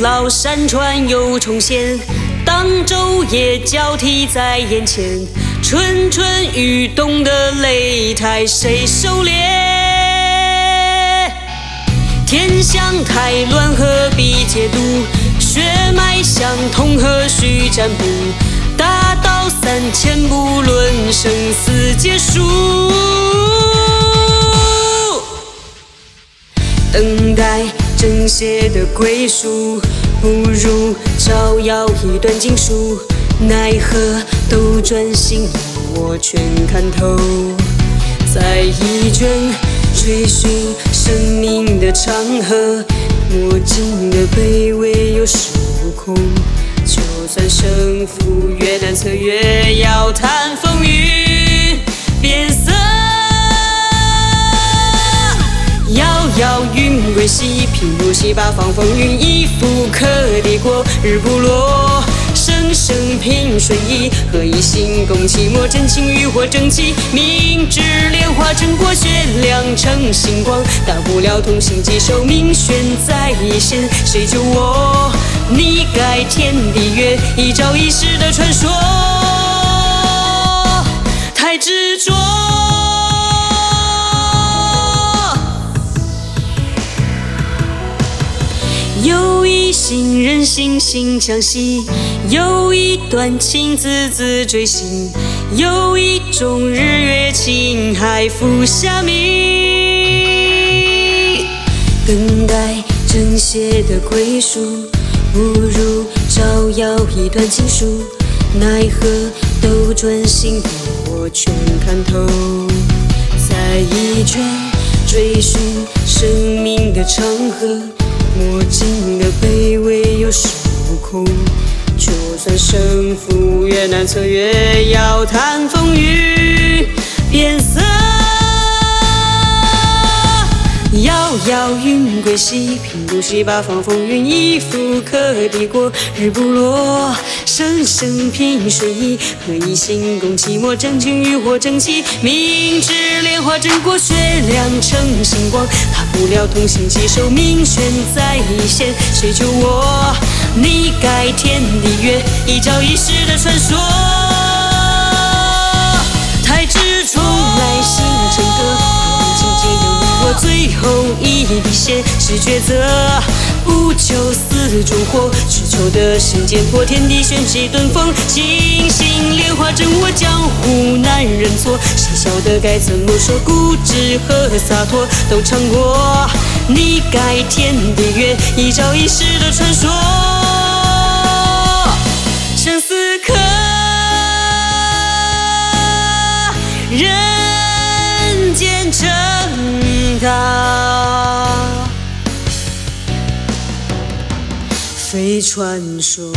老山川又重现，当昼夜交替在眼前，蠢蠢欲动的擂台谁收敛？天象太乱何必解读？血脉相通何须占卜？大道三千不，论生死皆输。正邪的归属，不如照耀一段经书。奈何斗转星移，我全看透。在一卷追寻生命的长河，墨镜的卑微又是悟空。就算胜负越难测，越西，平如洗八方风云一复可抵过日不落。生生平水意，何以心共寂寞？真情欲或正气？明知莲花成过血，亮成星光。大不了同心疾首，命悬在一线，谁救我？你改天地月，一朝一夕的传说，太执着。心人心心相惜，有一段情字字锥心，有一种日月情海浮霞明。等待正邪的归属，不如照耀一段情书。奈何斗转星移，我全看透。在一卷追寻生命的长河。墨镜的卑微又是悟就算胜负越难测，越要谈风雨变色。遥遥云归西，平如洗八方风云一复可抵过日不落。生生平水意，何以心共寂寞？真情欲火正气？明知莲花争过血，亮成星光。大不了同心疾首，命悬在一线，谁救我？你改天地月，一朝一夕的传说。太执着，来星辰歌，情结有你我最后一笔写，是抉择。不求死中活，只求得生剑破天地，玄气遁风。星星莲花争我江湖难认错，谁晓得该怎么说？固执和洒脱都尝过。你改天地月，一朝一夕的传说。人间正道。非传说。